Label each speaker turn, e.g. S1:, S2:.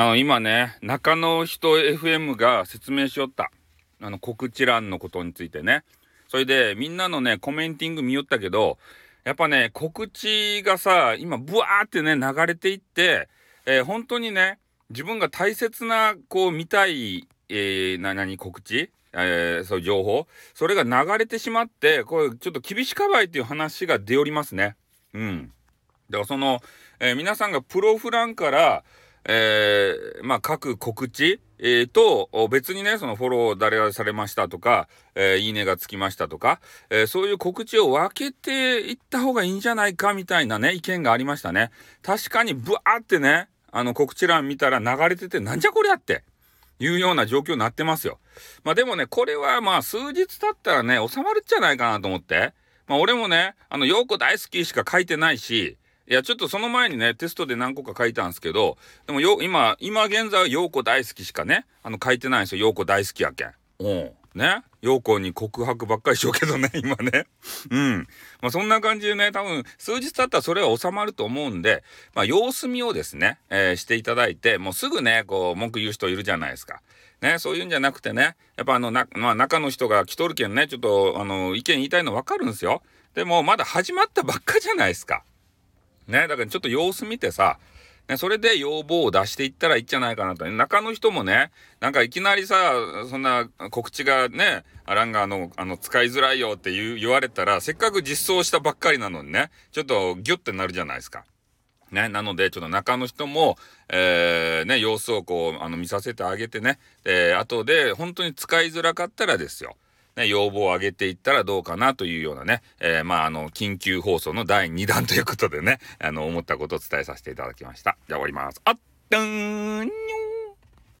S1: あの、今ね、中野人 FM が説明しよった。あの、告知欄のことについてね。それで、みんなのね、コメンティング見よったけど、やっぱね、告知がさ、今、ブワーってね、流れていって、えー、本当にね、自分が大切な、こう、見たい、えー、な、何、告知？えー、そういう情報？それが流れてしまって、これ、ちょっと厳しかばいっていう話が出おりますね。うん。だからその、えー、皆さんがプロフランから、えー、まあ、各告知、えー、と、別にね、そのフォロー誰がされましたとか、えー、いいねがつきましたとか、えー、そういう告知を分けていった方がいいんじゃないかみたいなね、意見がありましたね。確かにブワーってね、あの告知欄見たら流れてて、なんじゃこりゃって。いうような状況になってますよ。まあでもね、これはまあ数日経ったらね、収まるんじゃないかなと思って。まあ俺もね、あの、陽子大好きしか書いてないし、いや、ちょっとその前にね、テストで何個か書いたんですけど、でもよ、今、今現在は陽子大好きしかね、あの、書いてないんですよ。陽子大好きやけん。うん。ね？陽子に告白ばっかりしようけどね、今ね。うん。まあ、そんな感じでね、多分、数日経ったらそれは収まると思うんで、まあ、様子見をですね、えー、していただいて、もうすぐね、こう、文句言う人いるじゃないですか。ね、そういうんじゃなくてね、やっぱあの、な、まあ、中の人が来とるけんね、ちょっと、あの、意見言いたいの分かるんですよ。でも、まだ始まったばっかじゃないですか。ね、だからちょっと様子見てさ、ね、それで要望を出していったらいいんじゃないかなと。中の人もね、なんかいきなりさ、そんな告知がね、あらんがあの、あの、使いづらいよって言言われたら、せっかく実装したばっかりなのにね、ちょっとギュッてなるじゃないですか。ね、なので、ちょっと中の人も、えー、ね、様子をこう、あの、見させてあげてね、で、後で、本当に使いづらかったらですよ。ね、要望を上げていったらどうかなというようなね、えー、まあ、あの、緊急放送の第2弾ということでね、あの、思ったことを伝えさせていただきました。じゃあ終わります。あっ、たーん